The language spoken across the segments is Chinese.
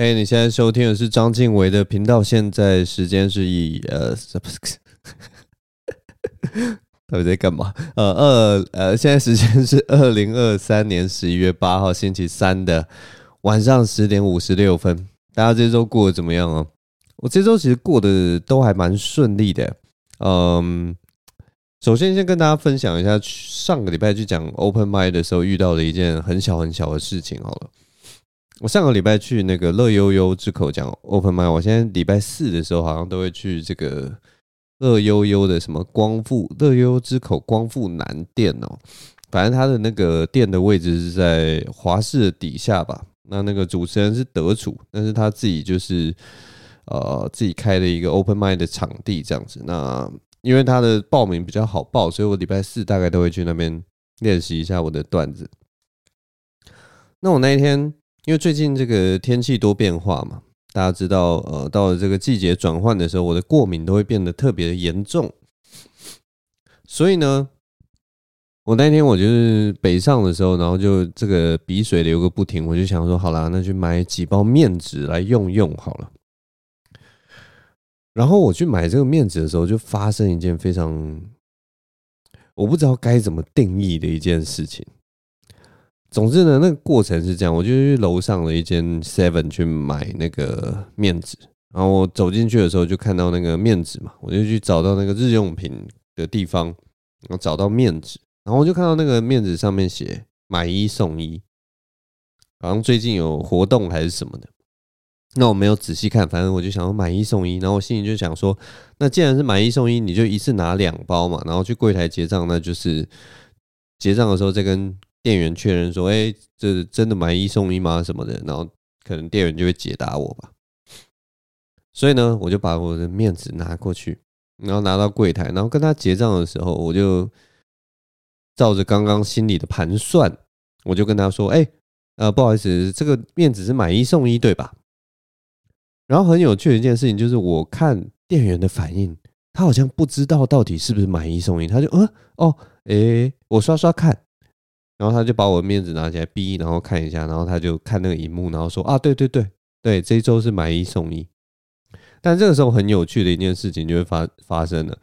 嘿，你现在收听的是张晋唯的频道，现在时间是以呃，到底在干嘛？呃，二呃，现在时间是二零二三年十一月八号星期三的晚上十点五十六分。大家这周过得怎么样啊？我这周其实过得都还蛮顺利的。嗯，首先先跟大家分享一下上个礼拜去讲 Open Mind 的时候遇到的一件很小很小的事情。好了。我上个礼拜去那个乐悠悠之口讲 Open Mic，我现在礼拜四的时候好像都会去这个乐悠悠的什么光复乐悠悠之口光复南店哦，反正他的那个店的位置是在华视的底下吧。那那个主持人是德楚，但是他自己就是呃自己开了一个 Open Mic 的场地这样子。那因为他的报名比较好报，所以我礼拜四大概都会去那边练习一下我的段子。那我那一天。因为最近这个天气多变化嘛，大家知道，呃，到了这个季节转换的时候，我的过敏都会变得特别的严重。所以呢，我那天我就是北上的时候，然后就这个鼻水流个不停，我就想说，好啦，那去买几包面纸来用用好了。然后我去买这个面纸的时候，就发生一件非常我不知道该怎么定义的一件事情。总之呢，那个过程是这样，我就去楼上的一间 Seven 去买那个面纸，然后我走进去的时候就看到那个面纸嘛，我就去找到那个日用品的地方，然后找到面纸，然后我就看到那个面纸上面写买一送一，好像最近有活动还是什么的，那我没有仔细看，反正我就想说买一送一，然后我心里就想说，那既然是买一送一，你就一次拿两包嘛，然后去柜台结账，那就是结账的时候再跟。店员确认说：“哎，这真的买一送一吗？什么的？”然后可能店员就会解答我吧。所以呢，我就把我的面子拿过去，然后拿到柜台，然后跟他结账的时候，我就照着刚刚心里的盘算，我就跟他说：“哎，呃，不好意思，这个面子是买一送一，对吧？”然后很有趣的一件事情就是，我看店员的反应，他好像不知道到底是不是买一送一，他就嗯哦，哎，我刷刷看。然后他就把我的面子拿起来逼，然后看一下，然后他就看那个荧幕，然后说啊，对对对对，这一周是买一送一。但这个时候很有趣的一件事情就会发发生了，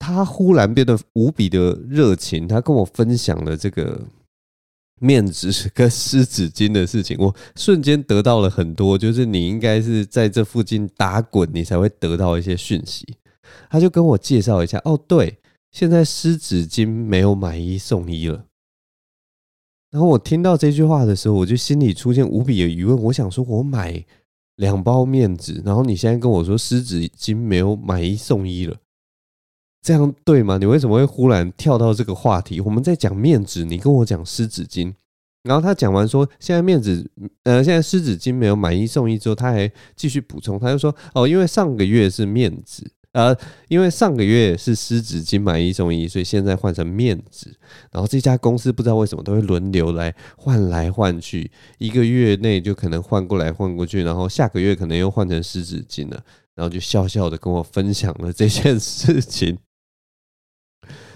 他忽然变得无比的热情，他跟我分享了这个面纸跟湿纸巾的事情，我瞬间得到了很多，就是你应该是在这附近打滚，你才会得到一些讯息。他就跟我介绍一下，哦，对。现在湿纸巾没有买一送一了。然后我听到这句话的时候，我就心里出现无比的疑问。我想说，我买两包面纸，然后你现在跟我说湿纸巾没有买一送一了，这样对吗？你为什么会忽然跳到这个话题？我们在讲面纸，你跟我讲湿纸巾。然后他讲完说，现在面纸呃，现在湿纸巾没有买一送一之后，他还继续补充，他就说哦，因为上个月是面纸。呃，因为上个月是湿纸巾买一送一，所以现在换成面纸。然后这家公司不知道为什么都会轮流来换来换去，一个月内就可能换过来换过去，然后下个月可能又换成湿纸巾了。然后就笑笑的跟我分享了这件事情。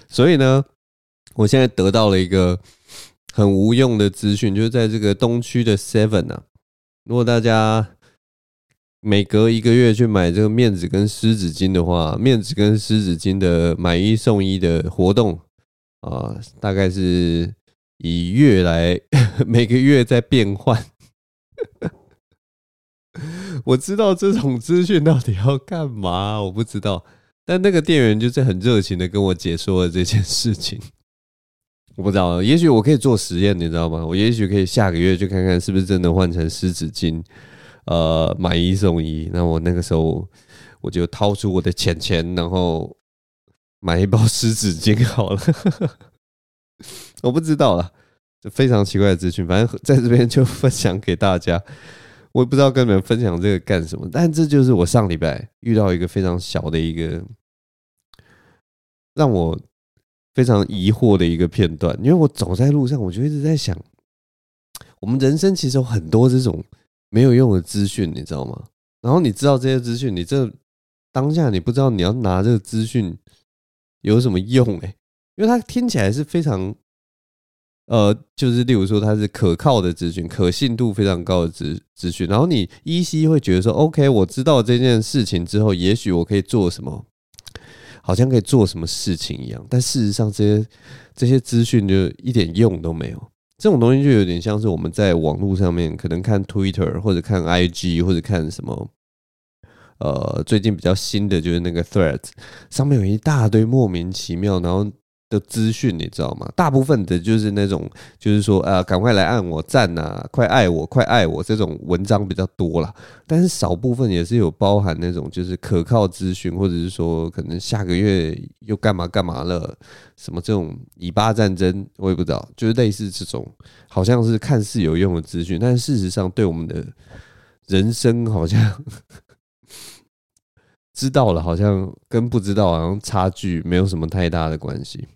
所以呢，我现在得到了一个很无用的资讯，就是在这个东区的 Seven 啊，如果大家。每隔一个月去买这个面纸跟湿纸巾的话，面纸跟湿纸巾的买一送一的活动啊，大概是以月来 每个月在变换。我知道这种资讯到底要干嘛，我不知道。但那个店员就是很热情的跟我解说了这件事情。我不知道，也许我可以做实验，你知道吗？我也许可以下个月去看看是不是真的换成湿纸巾。呃，买一送一，那我那个时候我就掏出我的钱钱，然后买一包湿纸巾好了。我不知道了，就非常奇怪的资讯，反正在这边就分享给大家。我也不知道跟你们分享这个干什么，但这就是我上礼拜遇到一个非常小的一个让我非常疑惑的一个片段。因为我走在路上，我就一直在想，我们人生其实有很多这种。没有用的资讯，你知道吗？然后你知道这些资讯，你这当下你不知道你要拿这个资讯有什么用诶，因为它听起来是非常呃，就是例如说它是可靠的资讯，可信度非常高的资资讯，然后你依稀会觉得说，OK，我知道这件事情之后，也许我可以做什么，好像可以做什么事情一样，但事实上这些这些资讯就一点用都没有。这种东西就有点像是我们在网络上面可能看 Twitter 或者看 IG 或者看什么，呃，最近比较新的就是那个 Threads，上面有一大堆莫名其妙，然后。的资讯你知道吗？大部分的就是那种，就是说啊，赶快来按我赞呐，快爱我，快爱我这种文章比较多啦。但是少部分也是有包含那种，就是可靠资讯，或者是说可能下个月又干嘛干嘛了，什么这种以巴战争，我也不知道，就是类似这种，好像是看似有用的资讯，但事实上对我们的人生好像 知道了，好像跟不知道好像差距没有什么太大的关系。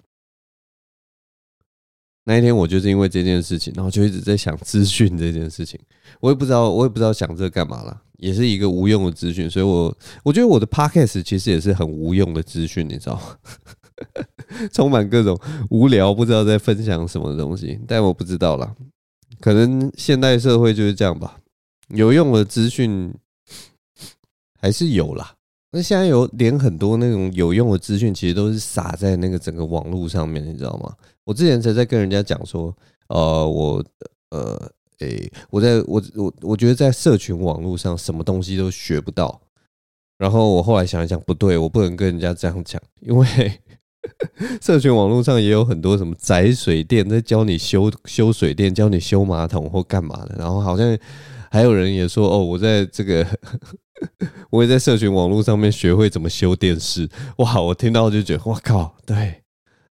那一天我就是因为这件事情，然后就一直在想资讯这件事情，我也不知道，我也不知道想这干嘛了，也是一个无用的资讯，所以我我觉得我的 podcast 其实也是很无用的资讯，你知道吗？充满各种无聊，不知道在分享什么东西，但我不知道啦，可能现代社会就是这样吧，有用的资讯还是有啦。那现在有连很多那种有用的资讯，其实都是撒在那个整个网络上面，你知道吗？我之前才在跟人家讲说，呃，我呃，诶、我在我我我觉得在社群网络上什么东西都学不到。然后我后来想一想，不对，我不能跟人家这样讲，因为 社群网络上也有很多什么宅水电在教你修修水电，教你修马桶或干嘛的。然后好像还有人也说，哦，我在这个 我也在社群网络上面学会怎么修电视。哇，我听到就觉得，哇靠，对。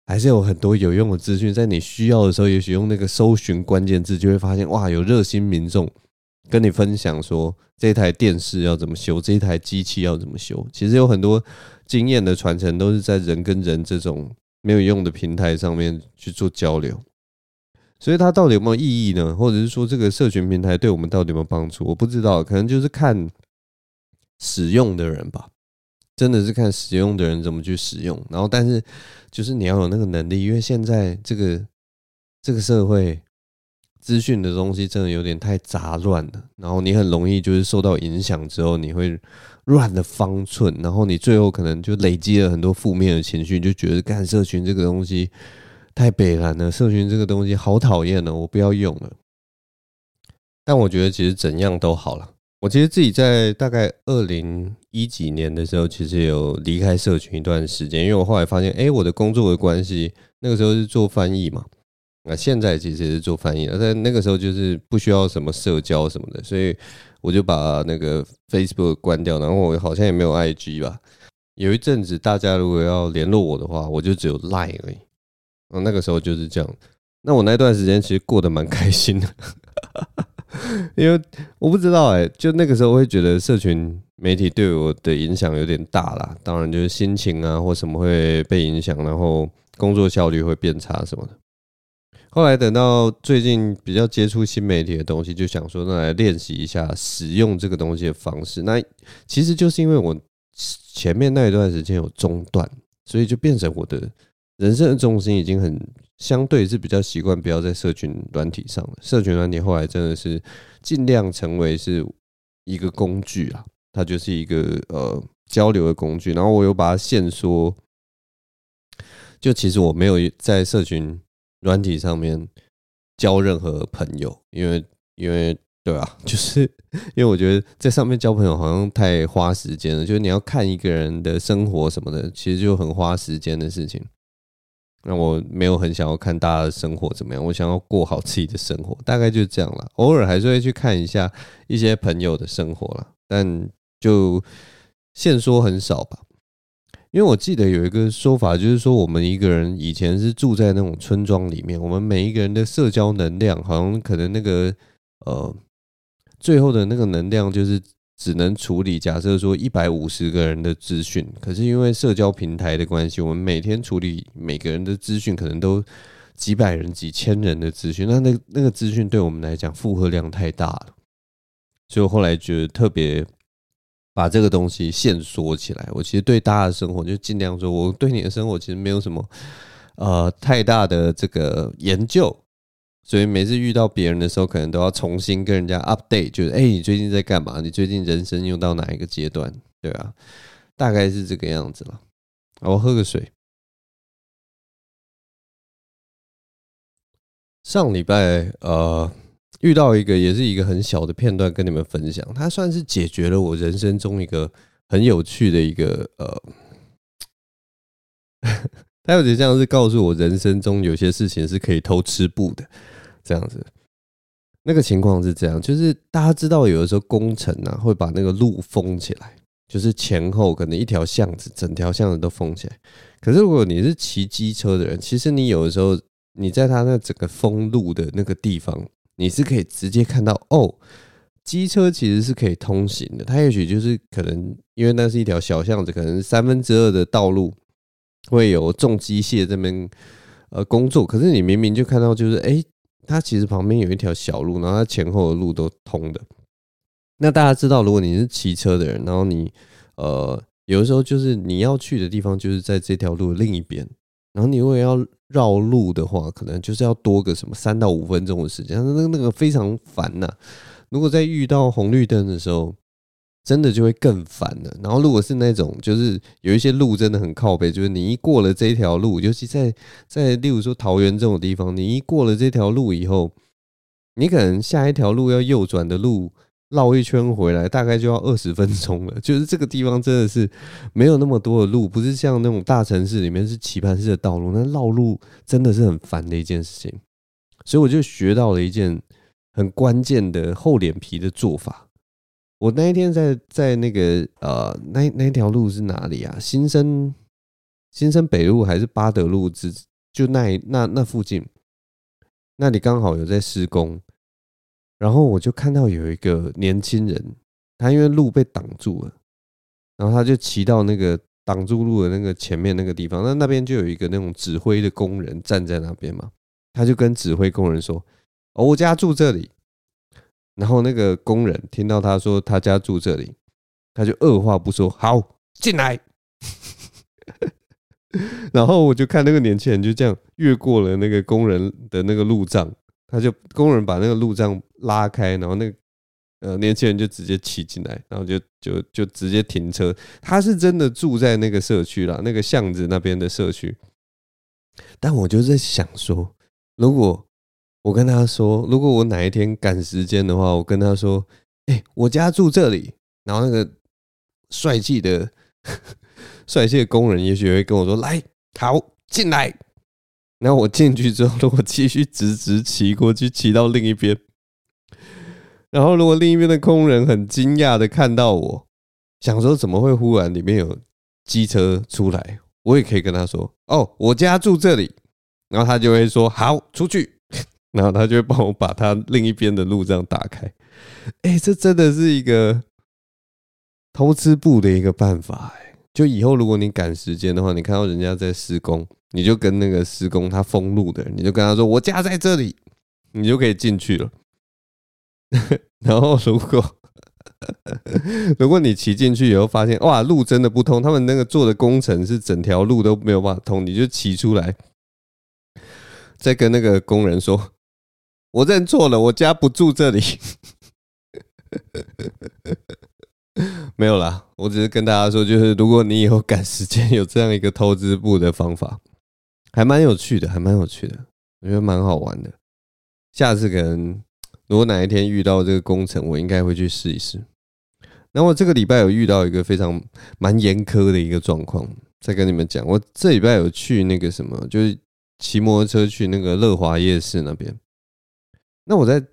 还是有很多有用的资讯，在你需要的时候，也许用那个搜寻关键字，就会发现哇，有热心民众跟你分享说，这台电视要怎么修，这台机器要怎么修。其实有很多经验的传承，都是在人跟人这种没有用的平台上面去做交流。所以它到底有没有意义呢？或者是说，这个社群平台对我们到底有没有帮助？我不知道，可能就是看使用的人吧。真的是看使用的人怎么去使用，然后但是就是你要有那个能力，因为现在这个这个社会资讯的东西真的有点太杂乱了，然后你很容易就是受到影响之后，你会乱了方寸，然后你最后可能就累积了很多负面的情绪，就觉得干社群这个东西太北烂了，社群这个东西好讨厌了，我不要用了。但我觉得其实怎样都好了。我其实自己在大概二零一几年的时候，其实有离开社群一段时间，因为我后来发现，哎，我的工作的关系，那个时候是做翻译嘛，那现在其实也是做翻译，但那个时候就是不需要什么社交什么的，所以我就把那个 Facebook 关掉，然后我好像也没有 IG 吧。有一阵子，大家如果要联络我的话，我就只有 Line 而已。那个时候就是这样。那我那段时间其实过得蛮开心的。因为我不知道哎、就那个时候我会觉得社群媒体对我的影响有点大啦。当然就是心情啊或什么会被影响，然后工作效率会变差什么的。后来等到最近比较接触新媒体的东西，就想说那来练习一下使用这个东西的方式。那其实就是因为我前面那一段时间有中断，所以就变成我的人生的重心已经很。相对是比较习惯不要在社群软体上了，社群软体后来真的是尽量成为是一个工具啊，它就是一个呃交流的工具。然后我又把它限缩，就其实我没有在社群软体上面交任何朋友，因为因为对啊，就是因为我觉得在上面交朋友好像太花时间了，就是你要看一个人的生活什么的，其实就很花时间的事情。那我没有很想要看大家的生活怎么样，我想要过好自己的生活，大概就是这样了。偶尔还是会去看一下一些朋友的生活了，但就现说很少吧。因为我记得有一个说法，就是说我们一个人以前是住在那种村庄里面，我们每一个人的社交能量，好像可能那个呃，最后的那个能量就是。只能处理假设说一百五十个人的资讯，可是因为社交平台的关系，我们每天处理每个人的资讯，可能都几百人、几千人的资讯，那那那个资讯对我们来讲负荷量太大了，所以我后来觉得特别把这个东西限缩起来。我其实对大家的生活就尽量说，我对你的生活其实没有什么呃太大的这个研究，所以每次遇到别人的时候，可能都要重新跟人家 update，就是哎、你最近在干嘛？你最近人生又到哪一个阶段？对啊，大概是这个样子了。我喝个水。上礼拜呃遇到一个也是一个很小的片段跟你们分享，它算是解决了我人生中一个很有趣的一个呃，他有点像是告诉我人生中有些事情是可以偷吃布的这样子。那个情况是这样，就是大家知道有的时候工程啊会把那个路封起来，就是前后可能一条巷子整条巷子都封起来。可是如果你是骑机车的人，其实你有的时候。你在他那整个封路的那个地方，你是可以直接看到哦，机车其实是可以通行的。它也许就是可能因为那是一条小巷子，可能三分之二的道路会有重机械这边呃工作，可是你明明就看到就是哎，它其实旁边有一条小路，然后它前后的路都通的。那大家知道，如果你是骑车的人，然后你呃有的时候就是你要去的地方就是在这条路的另一边，然后你如果要。绕路的话，可能就是要多个什么三到五分钟的时间，那那个非常烦呐。如果在遇到红绿灯的时候，真的就会更烦了。然后如果是那种就是有一些路真的很靠北，就是你一过了这条路，尤其在在例如说桃园这种地方，你一过了这条路以后，你可能下一条路要右转的路。绕一圈回来大概就要二十分钟了，就是这个地方真的是没有那么多的路，不是像那种大城市里面是棋盘式的道路，那绕路真的是很烦的一件事情。所以我就学到了一件很关键的厚脸皮的做法。我那一天在在那个呃那那条路是哪里啊？新生新生北路还是八德路之就那那那附近，那里刚好有在施工。然后我就看到有一个年轻人，他因为路被挡住了，然后他就骑到那个挡住路的那个前面那个地方，那那边就有一个那种指挥的工人站在那边嘛，他就跟指挥工人说：“哦，我家住这里。”然后那个工人听到他说他家住这里，他就二话不说：“好，进来。”然后我就看那个年轻人就这样越过了那个工人的那个路障。他就工人把那个路障拉开，然后那个呃年轻人就直接骑进来，然后就就就直接停车。他是真的住在那个社区啦，那个巷子那边的社区。但我就在想说，如果我跟他说，如果我哪一天赶时间的话，我跟他说，哎，我家住这里，然后那个帅气的 帅气的工人也许会跟我说，来，好，进来。然后我进去之后，如果继续直直骑过去，骑到另一边，然后如果另一边的工人很惊讶的看到我，想说怎么会忽然里面有机车出来，我也可以跟他说：“哦，我家住这里。”然后他就会说：“好，出去。”然后他就会帮我把他另一边的路这样打开。哎，这真的是一个偷吃布的一个办法哎。就以后如果你赶时间的话，你看到人家在施工。你就跟那个施工他封路的，你就跟他说：“我家在这里。”你就可以进去了。然后如果 如果你骑进去以后发现哇，路真的不通，他们那个做的工程是整条路都没有办法通，你就骑出来，再跟那个工人说：“我认错了，我家不住这里。”没有啦，我只是跟大家说，就是如果你以后赶时间有这样一个偷资部的方法。还蛮有趣的，还蛮有趣的，我觉得蛮好玩的。下次可能如果哪一天遇到这个工程，我应该会去试一试。那我这个礼拜有遇到一个非常蛮严苛的一个状况，再跟你们讲。我这礼拜有去那个什么，就是骑摩托车去那个乐华夜市那边。那我在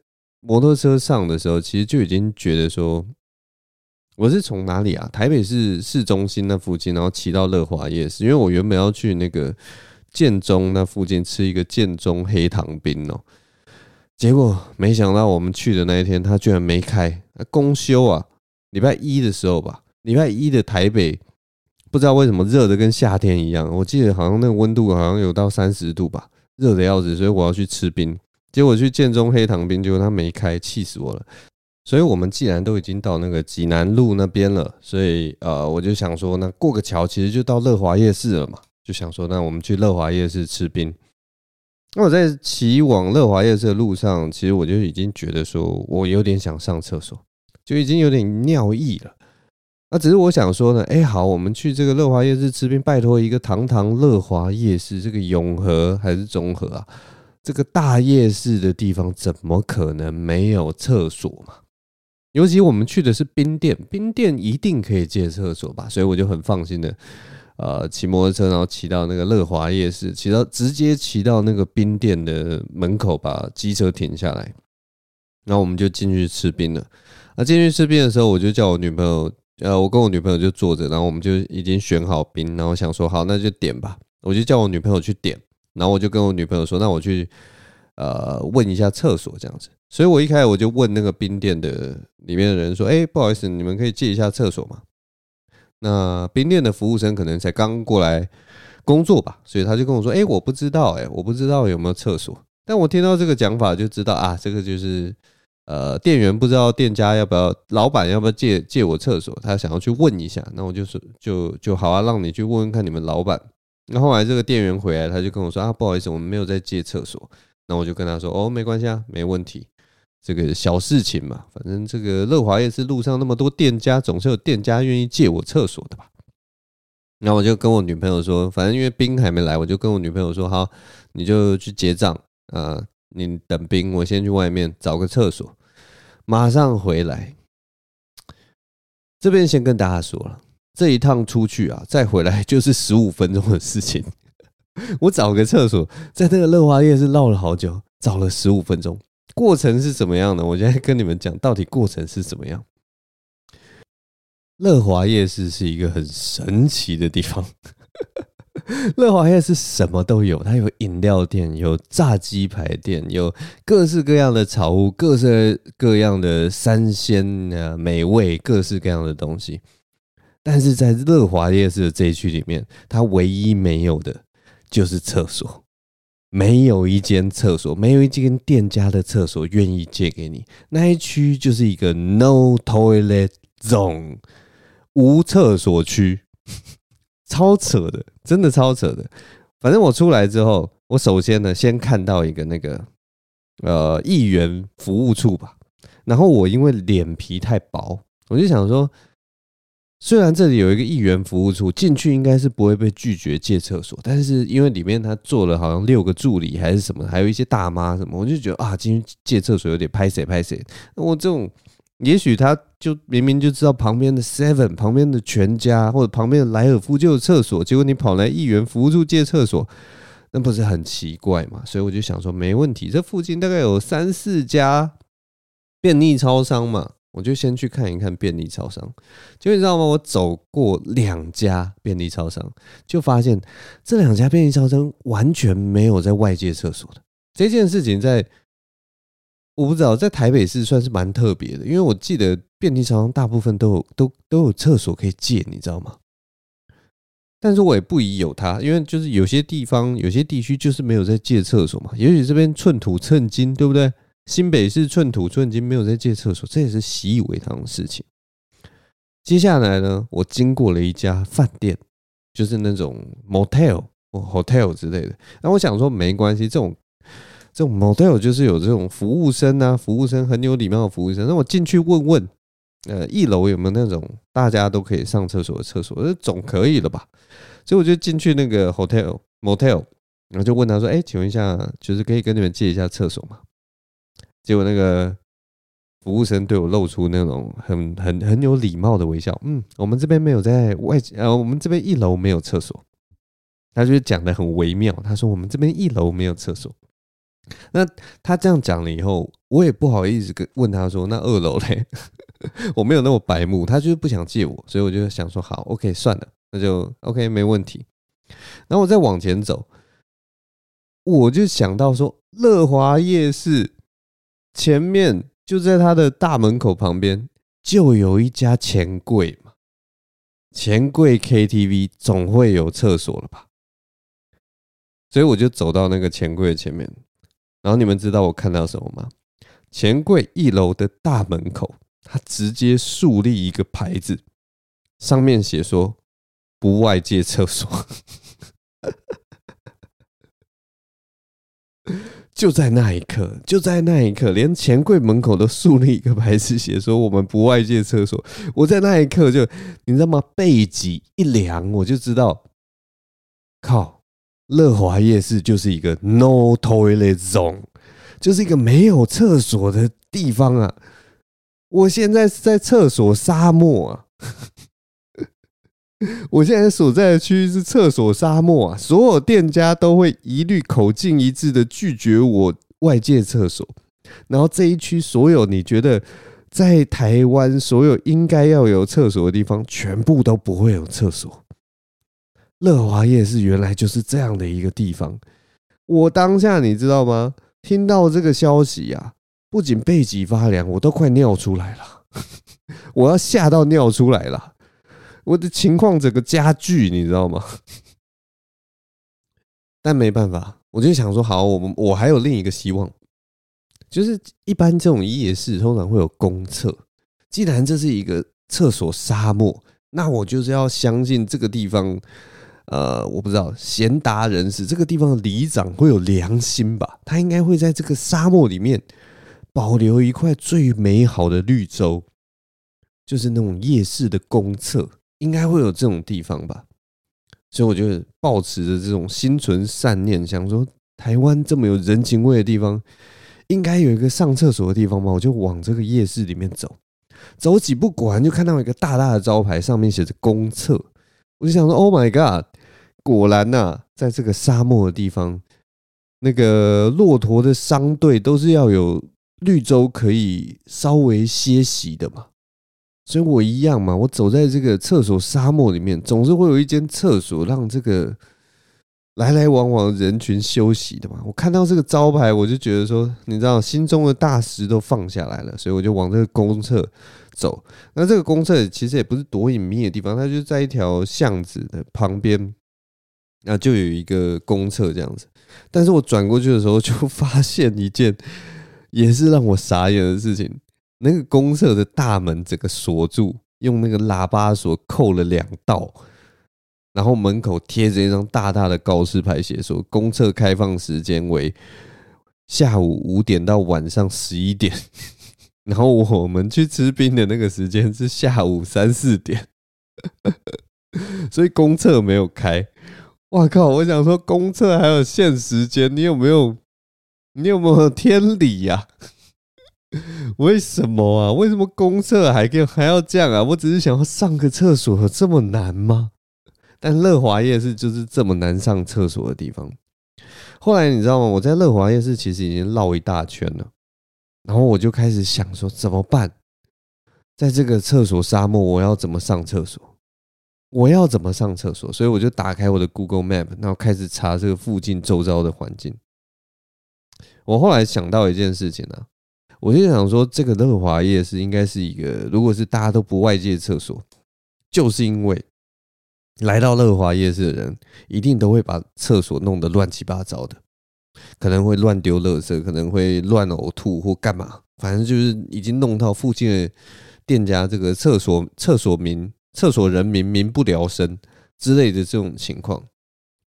摩托车上的时候，其实就已经觉得说，我是从哪里啊？台北市市中心那附近，然后骑到乐华夜市，因为我原本要去那个。建中那附近吃一个建中黑糖冰哦，结果没想到我们去的那一天，他居然没开，公休啊！礼拜一的时候吧，礼拜一的台北不知道为什么热的跟夏天一样，我记得好像那个温度好像有到三十度吧，热的要死，所以我要去吃冰。结果去建中黑糖冰，结果他没开，气死我了。所以我们既然都已经到那个济南路那边了，所以呃，我就想说，那过个桥其实就到乐华夜市了嘛。就想说，那我们去乐华夜市吃冰。那我在骑往乐华夜市的路上，其实我就已经觉得说我有点想上厕所，就已经有点尿意了。那只是我想说呢，哎，好，我们去这个乐华夜市吃冰，拜托一个堂堂乐华夜市，这个永和还是中和啊？这个大夜市的地方，怎么可能没有厕所嘛？尤其我们去的是冰店，冰店一定可以借厕所吧？所以我就很放心的，呃，骑摩托车，然后骑到那个乐华夜市，骑到直接骑到那个冰店的门口，把机车停下来，然后我们就进去吃冰了。那进去吃冰的时候，我就叫我女朋友。呃，我跟我女朋友就坐着，然后我们就已经选好冰，然后想说好，那就点吧。我就叫我女朋友去点，然后我就跟我女朋友说，那我去呃问一下厕所这样子。所以我一开始我就问那个冰店的里面的人说，哎，不好意思，你们可以借一下厕所吗？那冰店的服务生可能才刚过来工作吧，所以他就跟我说，哎，我不知道，哎，我不知道有没有厕所。但我听到这个讲法就知道啊，这个就是。呃，店员不知道店家要不要，老板要不要借借我厕所，他想要去问一下，那我就说就就好啊，让你去问问看你们老板。那后来这个店员回来，他就跟我说啊，不好意思，我们没有在借厕所。那我就跟他说哦，没关系啊，没问题，这个小事情嘛，反正这个乐华夜市路上那么多店家，总是有店家愿意借我厕所的吧。那我就跟我女朋友说，反正因为冰还没来，我就跟我女朋友说，好，你就去结账啊，你等冰，我先去外面找个厕所。马上回来，这边先跟大家说了，这一趟出去啊，再回来 就是十五分钟的事情。我找个厕所，在那个乐华夜市绕了好久，找了十五分钟。过程是怎么样的？我现在跟你们讲，到底过程是怎么样？乐华夜市是一个很神奇的地方。乐华夜市什么都有，它有饮料店，有炸鸡排店，有各式各样的炒物，各式各样的三鲜啊美味，各式各样的东西。但是在乐华夜市的这一区里面，它唯一没有的就是厕所，没有一间厕所，没有一间店家的厕所愿意借给你。那一区就是一个 No Toilet Zone，无厕所区。超扯的，真的超扯的。反正我出来之后，我首先呢，先看到一个那个呃议员服务处吧。然后我因为脸皮太薄，我就想说，虽然这里有一个议员服务处，进去应该是不会被拒绝借厕所，但是因为里面他坐了好像六个助理还是什么，还有一些大妈什么，我就觉得啊，进去借厕所有点拍谁拍谁。我这种。也许他就明明就知道旁边的 Seven、旁边的全家或者旁边的莱尔夫就有厕所，结果你跑来议员服务处借厕所，那不是很奇怪吗？所以我就想说，没问题，这附近大概有三四家便利超商嘛，我就先去看一看便利超商。就你知道吗？我走过两家便利超商，就发现这两家便利超商完全没有在外界厕所的这件事情在。我不知道，在台北市算是蛮特别的，因为我记得便利超商大部分都有都都有厕所可以借，你知道吗？但是我也不疑有他，因为就是有些地方、有些地区就是没有在借厕所嘛。也许这边寸土寸金，对不对？新北市寸土寸金，没有在借厕所，这也是习以为常的事情。接下来呢，我经过了一家饭店，就是那种 motel 或 hotel 之类的。那我想说，没关系，这种。这种 motel 就是有这种服务生啊，服务生很有礼貌的服务生。那我进去问问，呃，一楼有没有那种大家都可以上厕所的厕所？这总可以了吧？所以我就进去那个 hotel motel，然后就问他说：“哎，请问一下，就是可以跟你们借一下厕所吗？”结果那个服务生对我露出那种很很很有礼貌的微笑。嗯，我们这边没有在外，呃，我们这边一楼没有厕所。他就讲的很微妙，他说：“我们这边一楼没有厕所。”那他这样讲了以后，我也不好意思跟问他说：“那二楼嘞？” 我没有那么白目，他就是不想借我，所以我就想说：“好，OK，算了，那就 OK，没问题。”然后我再往前走，我就想到说，乐华夜市前面就在他的大门口旁边，就有一家钱柜嘛，钱柜 KTV 总会有厕所了吧？所以我就走到那个钱柜的前面。然后你们知道我看到什么吗？钱柜一楼的大门口，他直接竖立一个牌子，上面写说“不外借厕所”。就在那一刻，就在那一刻，连钱柜门口都竖立一个牌子，写说我们不外借厕所。我在那一刻就，你知道吗？背脊一凉，我就知道，靠，乐华夜市就是一个 no toilet zone，就是一个没有厕所的地方啊！我现在是在厕所沙漠啊！我现在所在的区域是厕所沙漠啊！所有店家都会一律口径一致的拒绝我外借厕所，然后这一区所有你觉得在台湾所有应该要有厕所的地方，全部都不会有厕所。乐华夜市原来就是这样的一个地方。我当下你知道吗？听到这个消息啊，不仅背脊发凉，我都快尿出来了，我要吓到尿出来了。我的情况整个加剧，你知道吗？但没办法，我就想说，好，我们我还有另一个希望，就是一般这种夜市通常会有公厕，既然这是一个厕所沙漠，那我就是要相信这个地方，呃，我不知道贤达人士这个地方的里长会有良心吧？他应该会在这个沙漠里面保留一块最美好的绿洲，就是那种夜市的公厕。应该会有这种地方吧，所以我就抱持着这种心存善念，想说台湾这么有人情味的地方，应该有一个上厕所的地方吧。我就往这个夜市里面走，走几步果然就看到一个大大的招牌，上面写着公厕。我就想说，Oh my god！果然呐，在这个沙漠的地方，那个骆驼的商队都是要有绿洲可以稍微歇息的嘛。所以我一样嘛，我走在这个厕所沙漠里面，总是会有一间厕所让这个来来往往人群休息的嘛。我看到这个招牌，我就觉得说，你知道，心中的大石都放下来了，所以我就往这个公厕走。那这个公厕其实也不是多隐秘的地方，它就在一条巷子的旁边，那就有一个公厕这样子。但是我转过去的时候，就发现一件也是让我傻眼的事情。那个公厕的大门整个锁住，用那个喇叭锁扣了两道，然后门口贴着一张大大的告示牌，写说公厕开放时间为下午五点到晚上十一点，然后我们去吃冰的那个时间是下午三四点，所以公厕没有开。哇靠！我想说公厕还有限时间，你有没有？你有没有天理呀？为什么啊？为什么公厕还跟还要这样啊？我只是想要上个厕所，这么难吗？但乐华夜市就是这么难上厕所的地方。后来你知道吗？我在乐华夜市其实已经绕一大圈了，然后我就开始想说怎么办？在这个厕所沙漠，我要怎么上厕所？我要怎么上厕所？所以我就打开我的 Google Map，然后开始查这个附近周遭的环境。我后来想到一件事情啊。我就想说，这个乐华夜市应该是一个，如果是大家都不外借厕所，就是因为来到乐华夜市的人，一定都会把厕所弄得乱七八糟的，可能会乱丢垃圾，可能会乱呕吐或干嘛，反正就是已经弄到附近的店家这个厕所厕所民厕所人民民不聊生之类的这种情况。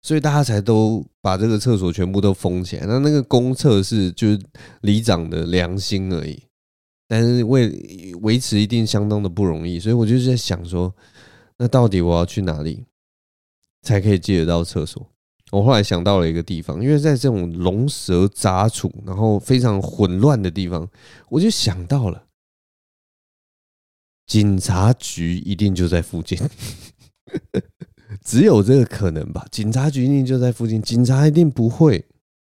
所以大家才都把这个厕所全部都封起来。那那个公厕是就是里长的良心而已，但是为维持一定相当的不容易。所以我就是在想说，那到底我要去哪里才可以借得到厕所？我后来想到了一个地方，因为在这种龙蛇杂处，然后非常混乱的地方，我就想到了警察局一定就在附近。只有这个可能吧，警察局一定就在附近，警察一定不会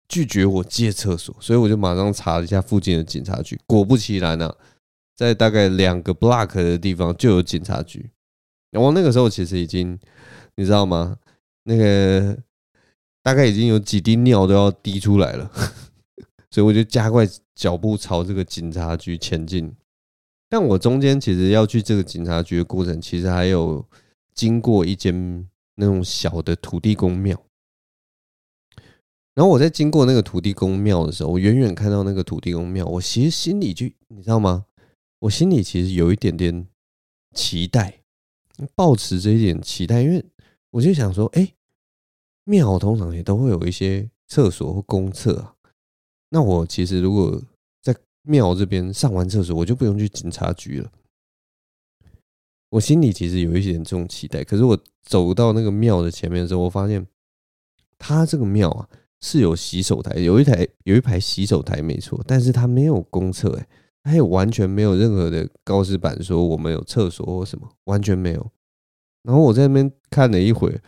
拒绝我借厕所，所以我就马上查了一下附近的警察局。果不其然呢、啊，在大概两个 block 的地方就有警察局。然后那个时候其实已经，你知道吗？那个大概已经有几滴尿都要滴出来了，所以我就加快脚步朝这个警察局前进。但我中间其实要去这个警察局的过程，其实还有。经过一间那种小的土地公庙，然后我在经过那个土地公庙的时候，我远远看到那个土地公庙，我其实心里就你知道吗？我心里其实有一点点期待，抱持着一点期待，因为我就想说，哎，庙通常也都会有一些厕所或公厕啊，那我其实如果在庙这边上完厕所，我就不用去警察局了。我心里其实有一点这种期待，可是我走到那个庙的前面的时候，我发现它这个庙啊是有洗手台，有一台有一排洗手台没错，但是它没有公厕，哎，他也完全没有任何的告示板说我们有厕所或什么，完全没有。然后我在那边看了一会，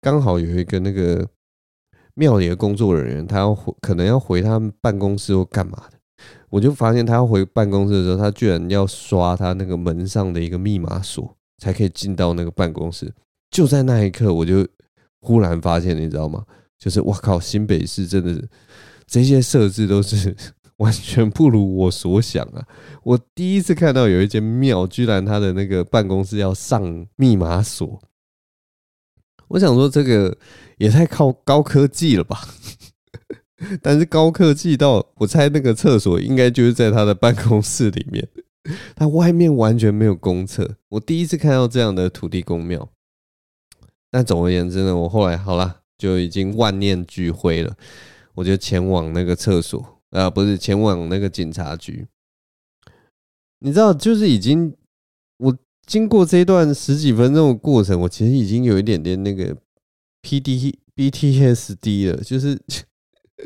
刚好有一个那个庙里的工作人员，他要回，可能要回他们办公室或干嘛的。我就发现他要回办公室的时候，他居然要刷他那个门上的一个密码锁，才可以进到那个办公室。就在那一刻，我就忽然发现，你知道吗？就是我靠，新北市真的是这些设置都是 完全不如我所想啊！我第一次看到有一间庙，居然他的那个办公室要上密码锁。我想说，这个也太靠高科技了吧？但是高科技到，我猜那个厕所应该就是在他的办公室里面，他外面完全没有公厕。我第一次看到这样的土地公庙。但总而言之呢，我后来好了，就已经万念俱灰了，我就前往那个厕所啊，不是前往那个警察局。你知道，就是已经我经过这段十几分钟的过程，我其实已经有一点点那个 P D B T S D 了，就是。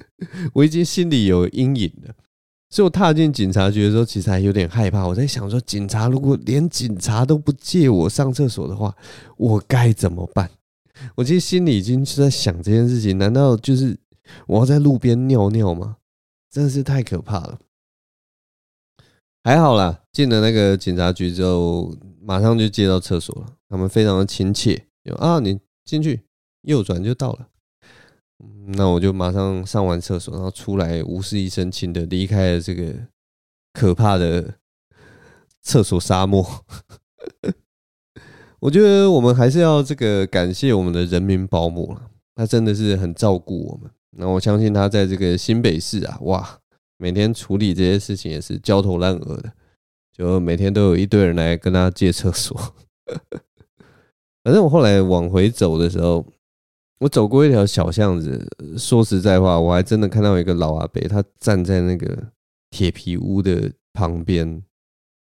我已经心里有阴影了，所以我踏进警察局的时候，其实还有点害怕。我在想说，警察如果连警察都不借我上厕所的话，我该怎么办？我其实心里已经是在想这件事情。难道就是我要在路边尿尿吗？真的是太可怕了。还好啦，进了那个警察局之后，马上就接到厕所了。他们非常的亲切，有啊，你进去右转就到了。那我就马上上完厕所，然后出来，无事一身轻的离开了这个可怕的 厕所沙漠。我觉得我们还是要这个感谢我们的人民保姆了，他真的是很照顾我们。那我相信他在这个新北市啊，哇，每天处理这些事情也是焦头烂额的，就每天都有一堆人来跟他借厕所。反正我后来往回走的时候。我走过一条小巷子，说实在话，我还真的看到一个老阿伯，他站在那个铁皮屋的旁边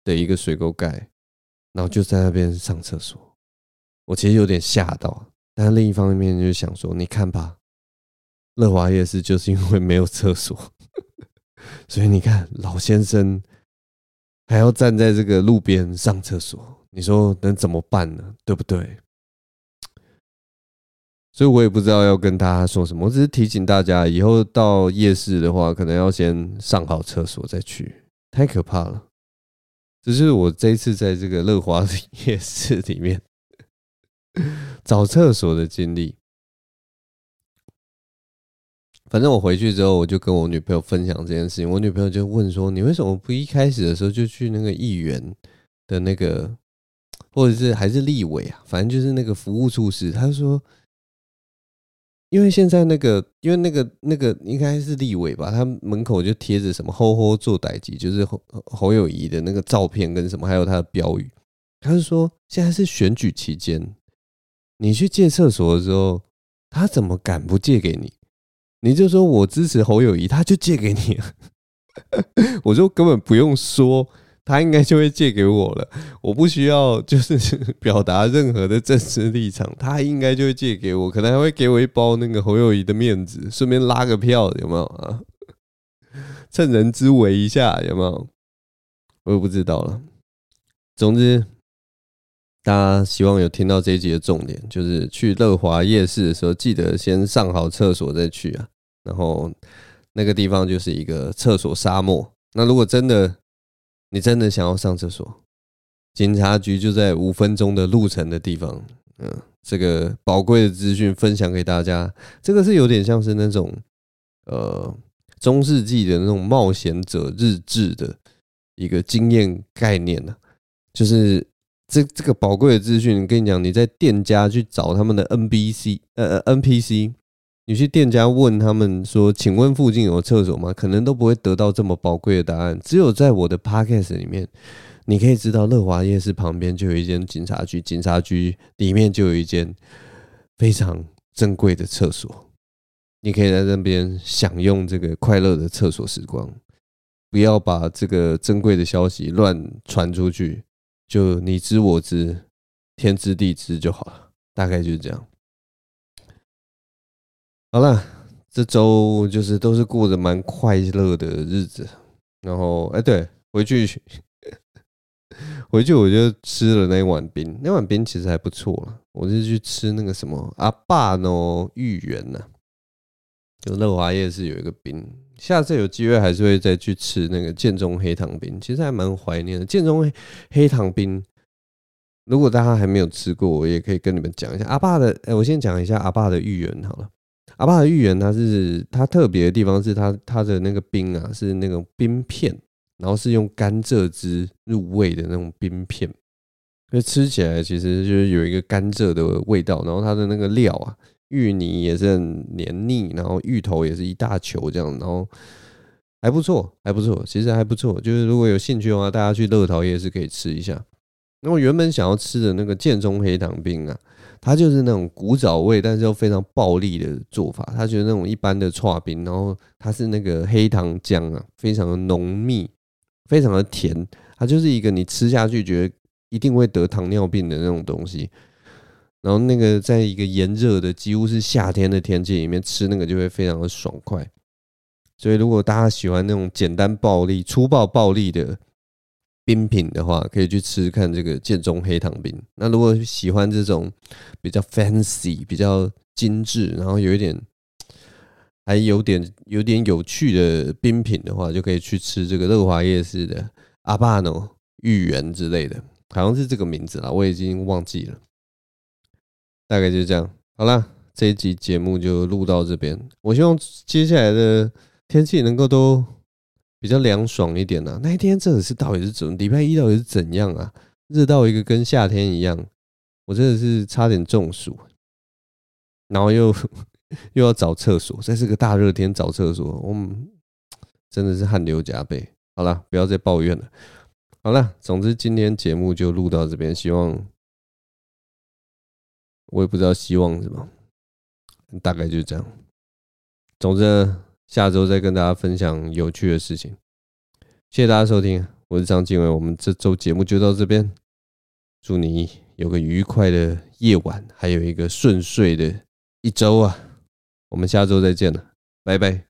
的一个水沟盖，然后就在那边上厕所。我其实有点吓到，但另一方面就想说，你看吧，乐华夜市就是因为没有厕所，所以你看老先生还要站在这个路边上厕所，你说能怎么办呢？对不对？所以我也不知道要跟大家说什么，我只是提醒大家，以后到夜市的话，可能要先上好厕所再去，太可怕了。这是我这一次在这个乐华夜市里面 找厕所的经历。反正我回去之后，我就跟我女朋友分享这件事情，我女朋友就问说：“你为什么不一开始的时候就去那个议员的那个，或者是还是立委啊？反正就是那个服务处室。”她说。因为现在那个，因为那个那个应该是立委吧，他门口就贴着什么“吼吼做代志”，就是侯侯友谊的那个照片跟什么，还有他的标语。他是说，现在是选举期间，你去借厕所的时候，他怎么敢不借给你？你就说我支持侯友谊，他就借给你。我就根本不用说。他应该就会借给我了，我不需要就是表达任何的政治立场，他应该就会借给我，可能还会给我一包那个侯友谊的面子，顺便拉个票，有没有啊？趁人之危一下，有没有？我也不知道了。总之，大家希望有听到这一集的重点，就是去乐华夜市的时候，记得先上好厕所再去啊。然后那个地方就是一个厕所沙漠。那如果真的，你真的想要上厕所？警察局就在五分钟的路程的地方。嗯，这个宝贵的资讯分享给大家。这个是有点像是那种呃中世纪的那种冒险者日志的一个经验概念呢。就是这这个宝贵的资讯，跟你讲，你在店家去找他们的 N B C 呃呃 NPC。你去店家问他们说：“请问附近有厕所吗？”可能都不会得到这么宝贵的答案。只有在我的 podcast 里面，你可以知道乐华夜市旁边就有一间警察局，警察局里面就有一间非常珍贵的厕所。你可以在这边享用这个快乐的厕所时光，不要把这个珍贵的消息乱传出去，就你知我知，天知地知就好了，大概就是这样。好了，这周就是都是过着蛮快乐的日子，然后哎，对，回去 回去我就吃了那碗冰，那碗冰其实还不错了，我是去吃那个什么阿爸喏芋圆呐。就乐华夜市有一个冰，下次有机会还是会再去吃那个建中黑糖冰，其实还蛮怀念的。建中黑黑糖冰，如果大家还没有吃过，我也可以跟你们讲一下阿爸的。哎，我先讲一下阿爸的芋圆好了。阿爸的芋圆，它是它特别的地方是它它的那个冰啊，是那种冰片，然后是用甘蔗汁入味的那种冰片，所以吃起来其实就是有一个甘蔗的味道，然后它的那个料啊。芋泥也是很黏腻，然后芋头也是一大球这样，然后还不错，还不错，其实还不错。就是如果有兴趣的话，大家去乐桃夜市可以吃一下。那我原本想要吃的那个建中黑糖冰啊，它就是那种古早味，但是又非常暴力的做法。它就是那种一般的剉冰，然后它是那个黑糖浆啊，非常的浓密，非常的甜。它就是一个你吃下去觉得一定会得糖尿病的那种东西。然后那个在一个炎热的几乎是夏天的天气里面吃那个就会非常的爽快，所以如果大家喜欢那种简单暴力、粗暴暴力的冰品的话，可以去吃看这个建中黑糖冰。那如果喜欢这种比较 fancy、比较精致，然后有一点还有点有点有趣的冰品的话，就可以去吃这个乐华夜市的阿爸诺芋圆之类的，好像是这个名字啦，我已经忘记了。大概就这样，好啦，这一集节目就录到这边。我希望接下来的天气能够都比较凉爽一点啊。那一天真的是到底是怎么？礼拜一到底是怎样啊？热到一个跟夏天一样，我真的是差点中暑，然后又 又要找厕所，这是个大热天找厕所，我真的是汗流浃背。好了，不要再抱怨了。好了，总之今天节目就录到这边，希望。我也不知道希望什么，大概就是这样。总之，下周再跟大家分享有趣的事情。谢谢大家收听，我是张经纬，我们这周节目就到这边。祝你有个愉快的夜晚，还有一个顺遂的一周啊！我们下周再见了，拜拜。